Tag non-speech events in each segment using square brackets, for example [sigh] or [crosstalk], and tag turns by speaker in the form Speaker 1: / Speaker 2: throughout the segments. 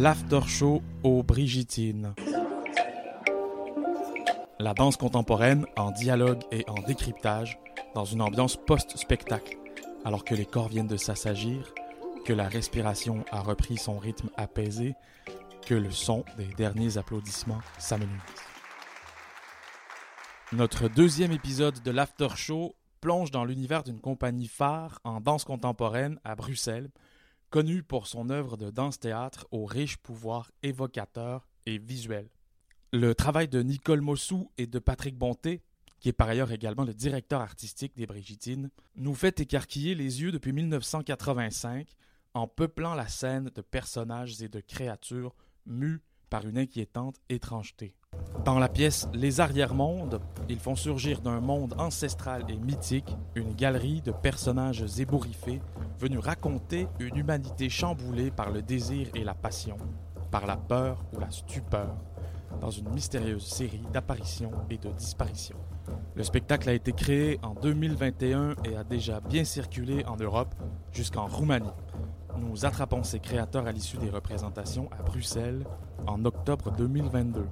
Speaker 1: l'after show aux Brigitines. La danse contemporaine en dialogue et en décryptage dans une ambiance post-spectacle, alors que les corps viennent de s'assagir, que la respiration a repris son rythme apaisé, que le son des derniers applaudissements s'amenuise. Notre deuxième épisode de l'After Show plonge dans l'univers d'une compagnie phare en danse contemporaine à Bruxelles, connue pour son œuvre de danse-théâtre au riche pouvoir évocateur et visuel. Le travail de Nicole Mossou et de Patrick Bonté, qui est par ailleurs également le directeur artistique des Brigitines, nous fait écarquiller les yeux depuis 1985 en peuplant la scène de personnages et de créatures mus par une inquiétante étrangeté. Dans la pièce Les arrière-mondes, ils font surgir d'un monde ancestral et mythique une galerie de personnages ébouriffés venus raconter une humanité chamboulée par le désir et la passion, par la peur ou la stupeur, dans une mystérieuse série d'apparitions et de disparitions. Le spectacle a été créé en 2021 et a déjà bien circulé en Europe jusqu'en Roumanie. Nous attrapons ses créateurs à l'issue des représentations à Bruxelles en octobre 2022.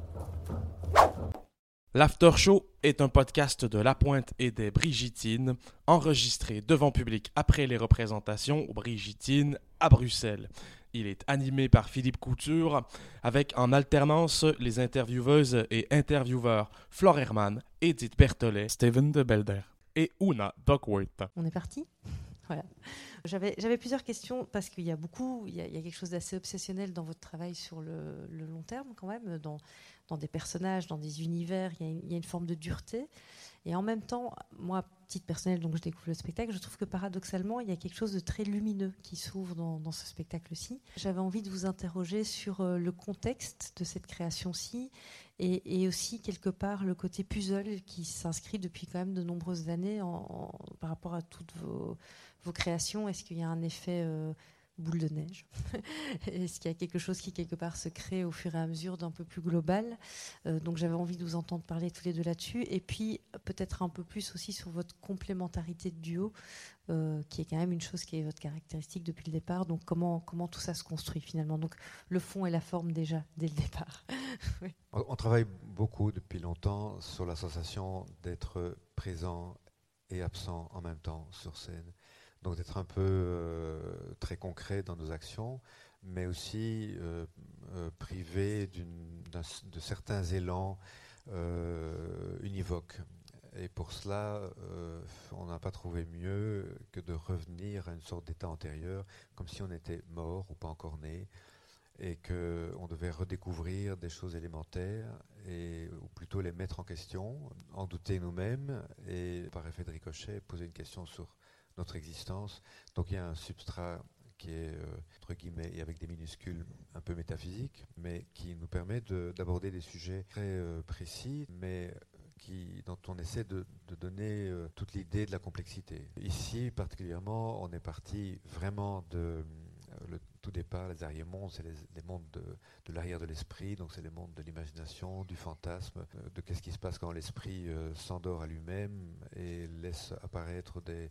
Speaker 1: L'After Show est un podcast de La Pointe et des Brigitines, enregistré devant public après les représentations aux Brigitines à Bruxelles. Il est animé par Philippe Couture, avec en alternance les intervieweuses et intervieweurs Flore Herman, Edith Berthollet, Steven de Belder et Una Duckworth.
Speaker 2: On est parti? [laughs] Voilà. J'avais plusieurs questions parce qu'il y a beaucoup, il y a, quelque chose d'assez obsessionnel dans votre travail sur le, long terme quand même, dans, dans, des personnages, dans des univers, il y, a une, forme de dureté. Et en même temps, moi, petite personnelle, donc je découvre le spectacle, je trouve que paradoxalement, il y a quelque chose de très lumineux qui s'ouvre dans, ce spectacle-ci. J'avais envie de vous interroger sur euh, le contexte de cette création-ci et, aussi quelque part le côté puzzle qui s'inscrit depuis quand même de nombreuses années par rapport à toutes vos vos créations Est-ce qu'il y a un effet euh, boule de neige [laughs] Est-ce qu'il y a quelque chose qui, quelque part, se crée au fur et à mesure d'un peu plus global euh, Donc j'avais envie de vous entendre parler tous les deux là-dessus. Et puis peut-être un peu plus aussi sur votre complémentarité de duo, euh, qui est quand même une chose qui est votre caractéristique depuis le départ. Donc comment, comment tout ça se construit finalement? Donc le fond et la forme déjà, dès le départ. [laughs]
Speaker 3: On travaille beaucoup depuis longtemps sur la sensation d'être présent et absent en même temps sur scène. Donc d'être un peu euh, très concret dans nos actions, mais aussi euh, euh, privé de certains élans univoques. Et pour cela, on n'a pas trouvé mieux que de revenir à une sorte d'état antérieur, comme si on était mort ou pas encore né, et qu'on devait redécouvrir des choses élémentaires, et, ou plutôt les mettre en question, en douter nous-mêmes, et par effet de ricochet, poser une question sur notre existence. Donc il y a un substrat qui est, euh, entre guillemets, et avec des minuscules un peu métaphysique, mais qui nous permet d'aborder des sujets très euh, précis, mais qui, dont on essaie de, donner euh, toute l'idée de la complexité. Ici, particulièrement, on est parti vraiment de le tout départ, les arrière-mondes, c'est les, mondes de, de l'arrière de l'esprit, donc c'est les mondes de l'imagination, du fantasme, de qu'est-ce qui se passe quand l'esprit s'endort à lui-même et laisse apparaître des,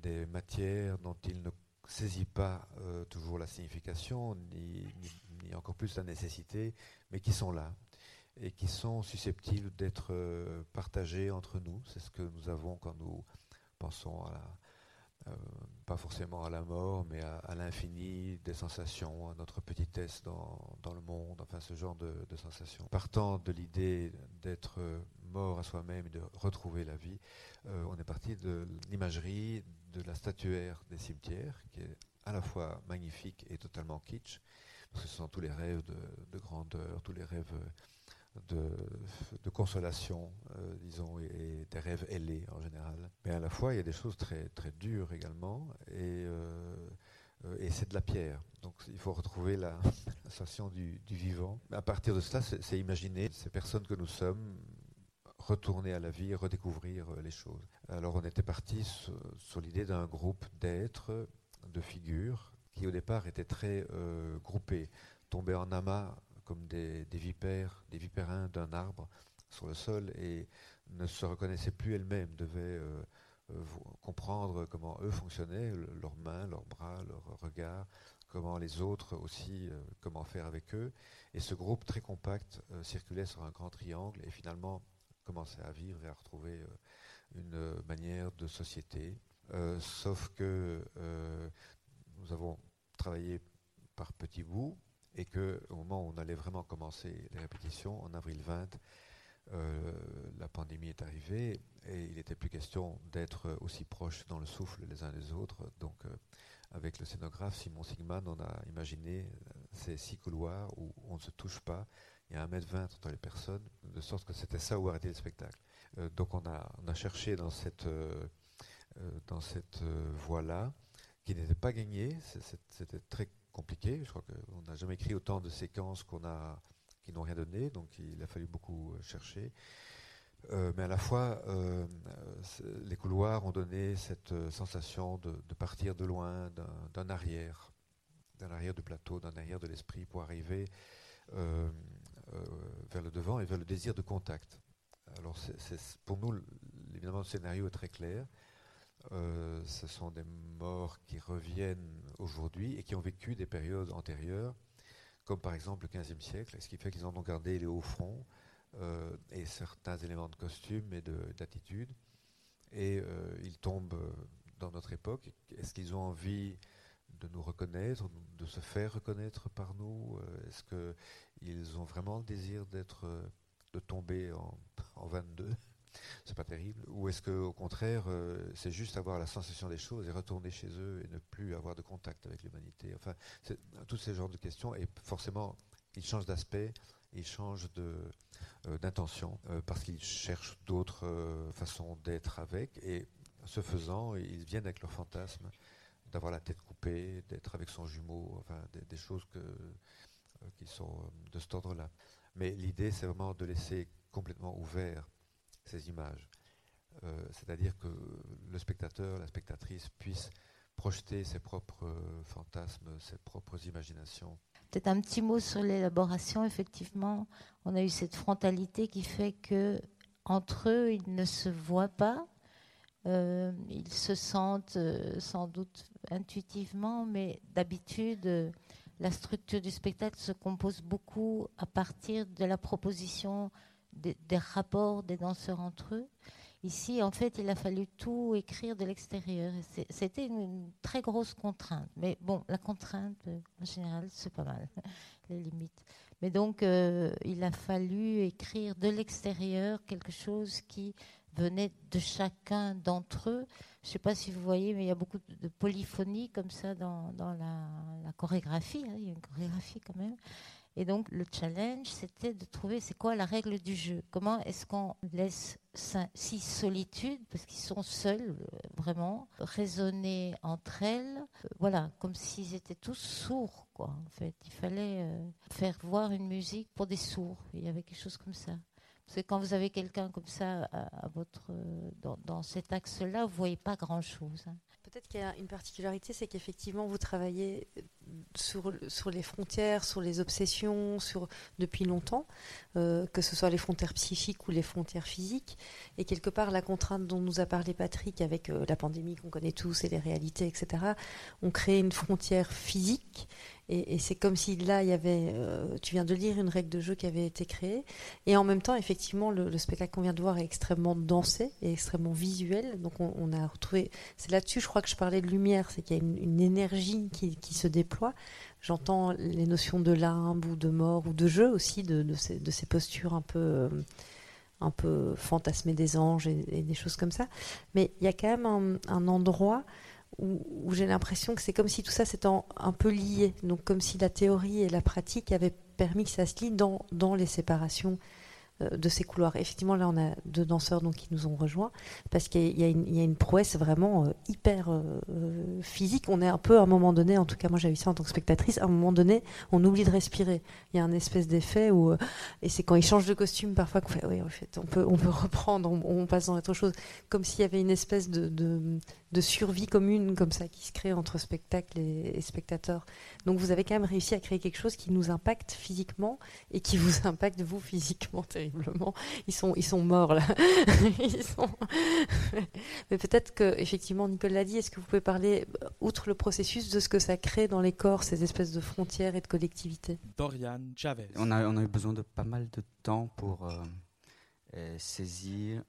Speaker 3: des matières dont il ne saisit pas euh, toujours la signification, ni, encore plus la nécessité, mais qui sont là et qui sont susceptibles d'être euh, partagées entre nous. C'est ce que nous avons quand nous pensons à la, pas forcément à la mort, mais à, l'infini des sensations, à notre petitesse dans, dans le monde, enfin ce genre de, sensations. Partant de l'idée d'être mort à soi-même et de retrouver la vie, on est parti de l'imagerie de la statuaire des cimetières, qui est à la fois magnifique et totalement kitsch, parce que ce sont tous les rêves de, grandeur, tous les rêves de, consolation, euh, disons, et, des rêves ailés en général. Mais à la fois, il y a des choses très, très dures également, et, euh, et c'est de la pierre. Donc il faut retrouver la, [laughs] sensation du, vivant. À partir de cela, c'est imaginer ces personnes que nous sommes, retourner à la vie, redécouvrir euh, les choses. Alors on était parti sur, l'idée d'un groupe d'êtres, de figures, qui au départ étaient très euh, groupés, tombaient en amas comme des, vipères, des vipérins d'un arbre sur le sol et ne se reconnaissaient plus elles-mêmes, devaient euh, comprendre comment eux fonctionnaient, leurs mains, leurs bras, leurs regards, comment les autres aussi, comment faire avec eux. Et ce groupe très compact circulait sur un grand triangle et finalement commençait à vivre et à retrouver une manière de société. sauf que nous avons travaillé par petits bouts et qu'au moment où on allait vraiment commencer les répétitions, en avril 20, euh, la pandémie est arrivée et il n'était plus question d'être aussi proches dans le souffle les uns des autres. Donc, euh, avec le scénographe Simon Sigman, on a imaginé euh, ces six couloirs où on ne se touche pas. Il y a un mètre vingt entre les personnes, de sorte que c'était ça où arrêter le spectacle. donc, on a, on a, cherché dans cette, dans cette voie-là, qui n'était pas gagnée. C'était très compliqué. Je crois qu'on n'a jamais écrit autant de séquences qu'on a qui n'ont rien donné, donc il a fallu beaucoup euh, chercher. Euh, mais à la fois, euh, les couloirs ont donné cette sensation de, partir de loin, d'un arrière, d'un arrière du plateau, d'un arrière de l'esprit pour arriver vers le devant et vers le désir de contact. Alors, pour nous, évidemment, le scénario est très clair. Ce sont des morts qui reviennent aujourd'hui et qui ont vécu des périodes antérieures comme par exemple le XVe siècle, ce qui fait qu'ils en ont gardé les hauts fronts euh, et certains éléments de costume et d'attitude. Et euh, ils tombent dans notre époque. Est-ce qu'ils ont envie de nous reconnaître, de se faire reconnaître par nous euh, Est-ce qu'ils ont vraiment le désir de tomber en 22 c'est pas terrible Ou est-ce qu'au contraire, euh, c'est juste avoir la sensation des choses et retourner chez eux et ne plus avoir de contact avec l'humanité? Enfin, tous ces genres de questions. Et forcément, ils changent d'aspect, ils changent euh, d'intention euh, parce qu'ils cherchent d'autres façons d'être avec. Et ce faisant, ils viennent avec leur fantasme d'avoir la tête coupée, d'être avec son jumeau, enfin, des, choses que, qui sont de cet ordre-là. Mais l'idée, c'est vraiment de laisser complètement ouvert ces images. Euh, c'est-à-dire que le spectateur, la spectatrice puisse projeter ses propres euh, fantasmes, ses propres imaginations.
Speaker 4: Peut-être un petit mot sur l'élaboration. Effectivement, on a eu cette frontalité qui fait que entre eux, ils ne se voient pas. Euh, ils se sentent sans doute intuitivement, mais d'habitude, la structure du spectacle se compose beaucoup à partir de la proposition des, rapports des danseurs entre eux. Ici, en fait, il a fallu tout écrire de l'extérieur. C'était une, très grosse contrainte. Mais bon, la contrainte, en général, c'est pas mal, [laughs] les limites. Mais donc, euh, il a fallu écrire de l'extérieur quelque chose qui venait de chacun d'entre eux. Je ne sais pas si vous voyez, mais il y a beaucoup de polyphonie comme ça dans, la, chorégraphie. Hein. il y a une chorégraphie quand même. Et donc le challenge, c'était de trouver c'est quoi la règle du jeu. Comment est-ce qu'on laisse six solitudes, parce qu'ils sont seuls euh, vraiment, raisonner entre elles, euh, voilà, comme s'ils étaient tous sourds, quoi. En fait, il fallait euh, faire voir une musique pour des sourds. Il y avait quelque chose comme ça. Parce que quand vous avez quelqu'un comme ça à, votre, dans, cet axe-là, vous voyez pas grand-chose. Hein.
Speaker 2: Peut-être qu'il y a une particularité, c'est qu'effectivement, vous travaillez sur, sur les frontières, sur les obsessions, sur, depuis longtemps, euh, que ce soit les frontières psychiques ou les frontières physiques. Et quelque part, la contrainte dont nous a parlé Patrick avec euh, la pandémie qu'on connaît tous et les réalités, etc., ont créé une frontière physique et, c'est comme si là, il y avait, euh, tu viens de lire une règle de jeu qui avait été créée. Et en même temps, effectivement, le, spectacle qu'on vient de voir est extrêmement dansé et extrêmement visuel. Donc on, a retrouvé, c'est là-dessus, je crois que je parlais de lumière, c'est qu'il y a une, énergie qui, se déploie. J'entends les notions de limbe ou de mort ou de jeu aussi, de, ces, postures un peu... Euh, un peu fantasmées des anges et, des choses comme ça. Mais il y a quand même un endroit où, j'ai l'impression que c'est comme si tout ça s'était un peu lié. Donc comme si la théorie et la pratique avaient permis que ça se lie dans, dans les séparations de ces couloirs. Effectivement, là, on a deux danseurs donc, qui nous ont rejoints parce qu'il y, a une prouesse vraiment euh, hyper euh, physique. On est un peu, à un moment donné, en tout cas, moi j'ai vu ça en tant que spectatrice, à un moment donné, on oublie de respirer. Il y a un espèce d'effet où, et c'est quand ils changent de costume parfois qu'on fait, oui, en fait, on peut, on peut reprendre, on, passe dans autre chose, comme s'il y avait une espèce de, de, survie commune comme ça qui se crée entre spectacle et, et spectateur. Donc vous avez quand même réussi à créer quelque chose qui nous impacte physiquement et qui vous [laughs] impacte vous physiquement terriblement. Terriblement. Ils sont, ils sont morts là. [laughs] Mais peut-être que, effectivement, Nicole l'a dit. Est-ce que vous pouvez parler, outre le processus, de ce que ça crée dans les corps, ces espèces de frontières et de collectivités?
Speaker 1: Dorian Chavez.
Speaker 5: On a, on a eu besoin de pas mal de temps pour euh, saisir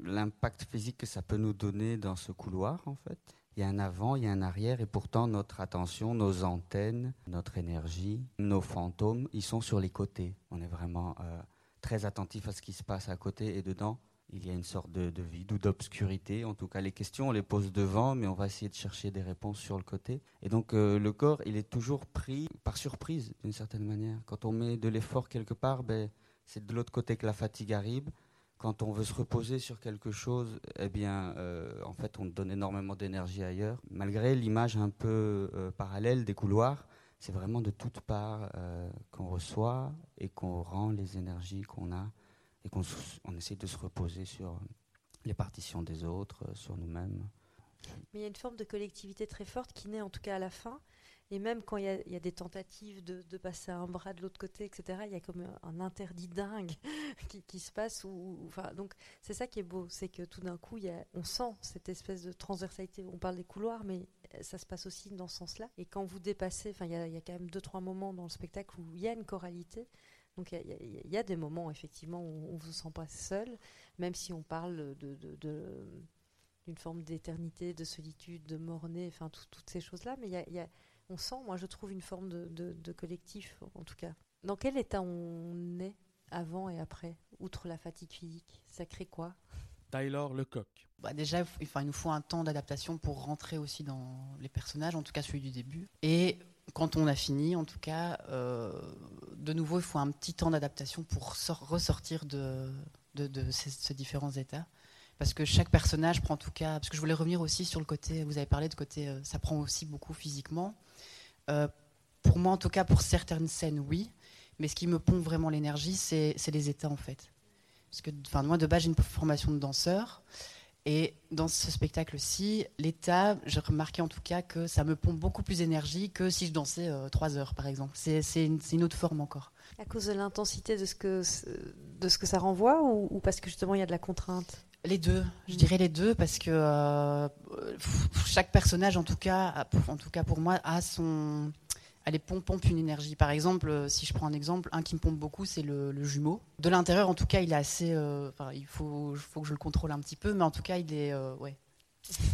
Speaker 5: l'impact physique que ça peut nous donner dans ce couloir, en fait. Il y a un avant, il y a un arrière, et pourtant notre attention, nos antennes, notre énergie, nos fantômes, ils sont sur les côtés. On est vraiment euh, très attentif à ce qui se passe à côté, et dedans, il y a une sorte de, vide ou d'obscurité. En tout cas, les questions, on les pose devant, mais on va essayer de chercher des réponses sur le côté. Et donc, euh, le corps, il est toujours pris par surprise, d'une certaine manière. Quand on met de l'effort quelque part, ben, c'est de l'autre côté que la fatigue arrive quand on veut se reposer sur quelque chose, eh bien, euh, en fait, on donne énormément d'énergie ailleurs. Malgré l'image un peu euh, parallèle des couloirs, c'est vraiment de toutes parts euh, qu'on reçoit et qu'on rend les énergies qu'on a et qu'on on essaie de se reposer sur les partitions des autres, sur nous-mêmes.
Speaker 2: Mais il y a une forme de collectivité très forte qui naît en tout cas à la fin et même quand il y, a, des tentatives de, passer un bras de l'autre côté, etc., il y a comme un interdit dingue [laughs] qui, se passe. enfin, donc c'est ça qui est beau, c'est que tout d'un coup, on sent cette espèce de transversalité. On parle des couloirs, mais ça se passe aussi dans ce sens-là. Et quand vous dépassez, il y, a, quand même deux, trois moments dans le spectacle où il y a une choralité. Donc il y, a, des moments effectivement où on ne se sent pas seul, même si on parle de, d'une forme d'éternité, de solitude, de mornée, enfin toutes ces choses-là. Mais on sent, moi je trouve, une forme de, collectif, en tout cas. Dans quel état on est avant et après, outre la fatigue physique? Ça crée quoi?
Speaker 1: Tyler Lecoq.
Speaker 6: Bah déjà, il nous faut un temps d'adaptation pour rentrer aussi dans les personnages, en tout cas celui du début. Et quand on a fini, en tout cas, euh, de nouveau, il faut un petit temps d'adaptation pour ressortir de, ces, différents états parce que chaque personnage prend en tout cas, parce que je voulais revenir aussi sur le côté, vous avez parlé de côté, euh, ça prend aussi beaucoup physiquement. Euh, pour moi, en tout cas, pour certaines scènes, oui. Mais ce qui me pompe vraiment l'énergie, c'est les états, en fait. Parce que, enfin, moi, de base, j'ai une formation de danseur. Et dans ce spectacle-ci, l'état, j'ai remarqué en tout cas que ça me pompe beaucoup plus d'énergie que si je dansais euh, trois heures, par exemple. C'est une, autre forme encore.
Speaker 2: À cause de l'intensité de, ce que, de ce que ça renvoie ou parce que justement il y a de la contrainte?
Speaker 6: Les deux, je dirais les deux, parce que euh, chaque personnage, en tout cas, en tout cas pour moi, a son, elle pompe, pompe une énergie. Par exemple, euh, si je prends un exemple, un qui me pompe beaucoup, c'est le, jumeau. De l'intérieur, en tout cas, il est assez. Euh, il faut, faut que je le contrôle un petit peu, mais en tout cas, il est, ouais,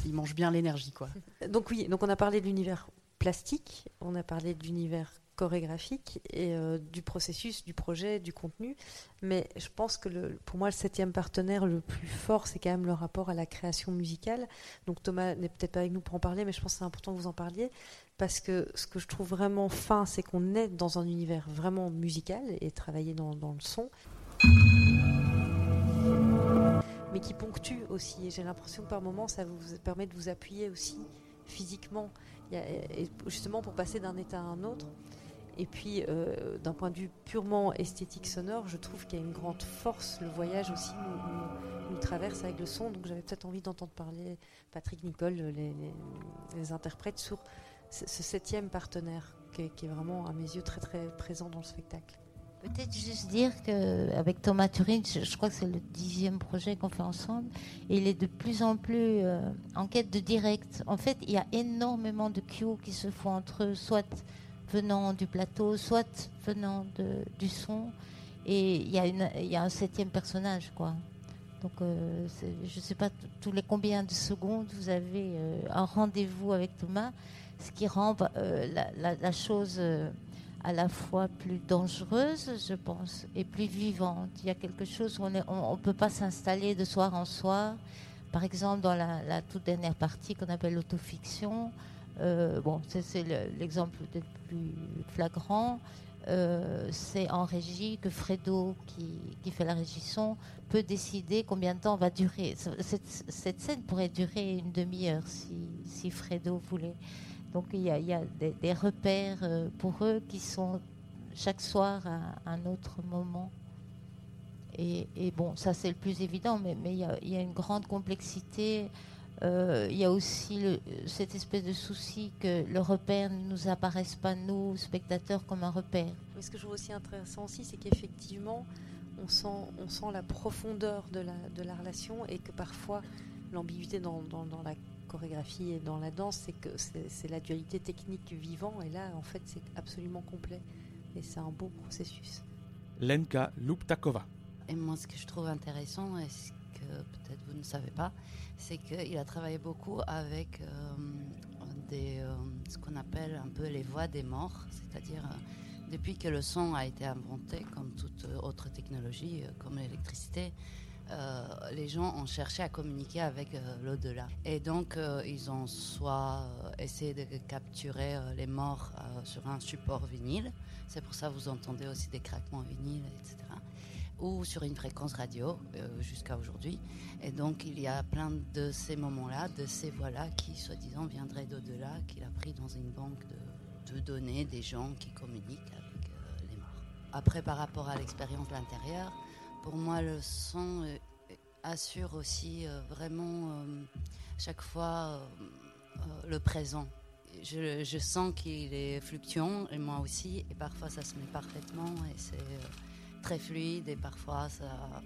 Speaker 6: il mange bien l'énergie, quoi. [laughs]
Speaker 2: Donc oui, donc on a parlé de l'univers plastique, on a parlé de l'univers chorégraphique et euh, du processus, du projet, du contenu. Mais je pense que pour moi, le septième partenaire le plus fort, c'est quand même le rapport à la création musicale. Donc Thomas n'est peut-être pas avec nous pour en parler, mais je pense que c'est important que vous en parliez. Parce que ce que je trouve vraiment fin, c'est qu'on est dans un univers vraiment musical et travailler dans, le son. Mais qui ponctue aussi. Et j'ai l'impression que par moments, ça vous permet de vous appuyer aussi physiquement, justement pour passer d'un état à un autre. Et puis, euh, d'un point de vue purement esthétique sonore, je trouve qu'il y a une grande force. Le voyage aussi nous, traverse avec le son. Donc, j'avais peut-être envie d'entendre parler Patrick Nicole, les, interprètes, sur ce, septième partenaire qui est, vraiment, à mes yeux, très très présent dans le spectacle.
Speaker 4: Peut-être juste dire qu'avec Thomas Turin, je, crois que c'est le dixième projet qu'on fait ensemble, il est de plus en plus euh, en quête de direct. En fait, il y a énormément de cues qui se font entre eux, soit venant du plateau, soit venant du son. Et il y, a y a un septième personnage, quoi. Donc, euh, je ne sais pas tous les combien de secondes vous avez euh, un rendez-vous avec Thomas, ce qui rend euh, la, chose à la fois plus dangereuse, je pense, et plus vivante. Il y a quelque chose où on ne peut pas s'installer de soir en soir. Par exemple, dans la, toute dernière partie qu'on appelle l'autofiction, euh, bon, c'est l'exemple peut-être plus flagrant. Euh, c'est en régie que Fredo, qui, fait la régie son, peut décider combien de temps va durer. Cette, scène pourrait durer une demi-heure si, Fredo voulait. Donc il y a, des, repères euh, pour eux qui sont chaque soir à un autre moment. Et, bon, ça c'est le plus évident, mais, il, y a, une grande complexité euh, il y a aussi cette espèce de souci que le repère ne nous apparaisse pas, nous, spectateurs, comme un repère.
Speaker 2: Mais ce que je trouve aussi intéressant aussi, c'est qu'effectivement, on sent, la profondeur de la, de la relation et que parfois l'ambiguïté dans, dans, dans, la chorégraphie et dans la danse, c'est que c'est la dualité technique vivant et là, en fait, c'est absolument complet et c'est un beau processus.
Speaker 1: Lenka Luptakova.
Speaker 7: Et moi, ce que je trouve intéressant, et ce que peut-être vous ne savez pas, c'est qu'il a travaillé beaucoup avec euh, des, euh, ce qu'on appelle un peu les voix des morts, c'est-à-dire euh, depuis que le son a été inventé, comme toute autre technologie, euh, comme l'électricité, euh, les gens ont cherché à communiquer avec euh, l'au-delà. Et donc, euh, ils ont soit essayé de capturer les morts sur un support vinyle, c'est pour ça que vous entendez aussi des craquements vinyles, etc ou sur une fréquence radio jusqu'à aujourd'hui. Et donc il y a plein de ces moments-là, de ces voix-là qui soi-disant viendraient d'au-delà, qu'il a pris dans une banque de, de, données des gens qui communiquent avec les morts. Après par rapport à l'expérience de l'intérieur, pour moi le son euh, assure aussi vraiment chaque fois le présent. Je, je sens qu'il est fluctuant et moi aussi et parfois ça se met parfaitement et c'est très fluide et parfois ça,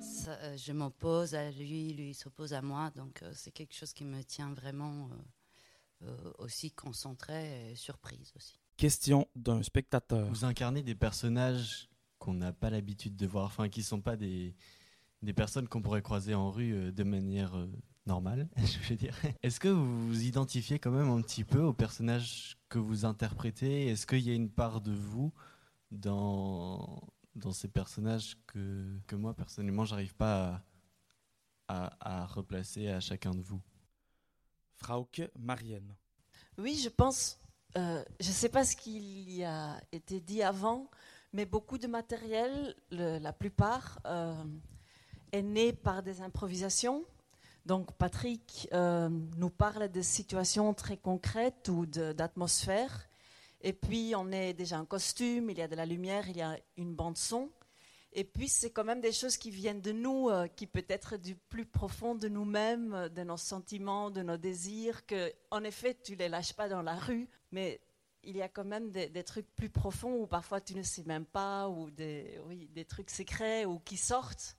Speaker 7: ça je m'oppose à lui, lui s'oppose à moi. Donc euh, c'est quelque chose qui me tient vraiment euh, euh, aussi concentré et surprise aussi.
Speaker 1: Question d'un spectateur.
Speaker 8: Vous incarnez des personnages qu'on n'a pas l'habitude de voir, enfin qui ne sont pas des, des personnes qu'on pourrait croiser en rue de manière normale, [laughs] je veux dire. Est-ce que vous vous identifiez quand même un petit peu aux personnages que vous interprétez? Est-ce qu'il y a une part de vous dans, dans ces personnages que, que moi, personnellement, j'arrive pas à, à, à, replacer à chacun de vous?
Speaker 1: Frauke Marienne.
Speaker 9: Oui, je pense, euh, je ne sais pas ce qu'il y a été dit avant, mais beaucoup de matériel, la plupart, euh, est né par des improvisations. Donc Patrick euh, nous parle de situations très concrètes ou d'atmosphères. Et puis, on est déjà en costume, il y a de la lumière, il y a une bande son. Et puis, c'est quand même des choses qui viennent de nous, euh, qui peut être du plus profond de nous-mêmes, de nos sentiments, de nos désirs, que, en effet, tu les lâches pas dans la rue, mais il y a quand même des, trucs plus profonds où parfois tu ne sais même pas, ou des, trucs secrets ou qui sortent.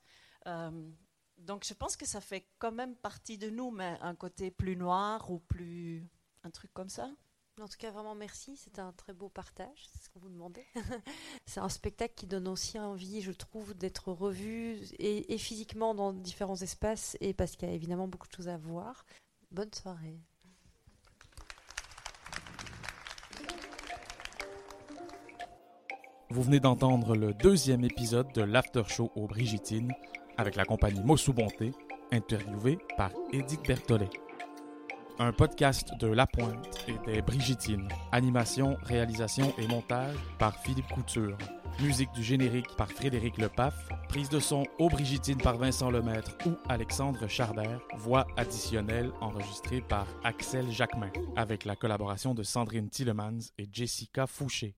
Speaker 9: Euh, donc, je pense que ça fait quand même partie de nous, mais un côté plus noir ou plus. un truc comme ça.
Speaker 2: En tout cas, vraiment merci. C'était un très beau partage, c'est ce qu'on vous demandait. [laughs] c'est un spectacle qui donne aussi envie, je trouve, d'être revu et, et, physiquement dans différents espaces et parce qu'il y a évidemment beaucoup de choses à voir. Bonne soirée.
Speaker 1: Vous venez d'entendre le deuxième épisode de l'After Show aux Brigitines avec la compagnie Mossou Bonté, interviewé par Edith Berthollet un podcast de La Pointe et des Brigitines. Animation, réalisation et montage par Philippe Couture. Musique du générique par Frédéric Lepaf. Prise de son aux Brigitines par Vincent Lemaître ou Alexandre Charbert. Voix additionnelle enregistrée par Axel Jacquemin avec la collaboration de Sandrine Tillemans et Jessica Fouché.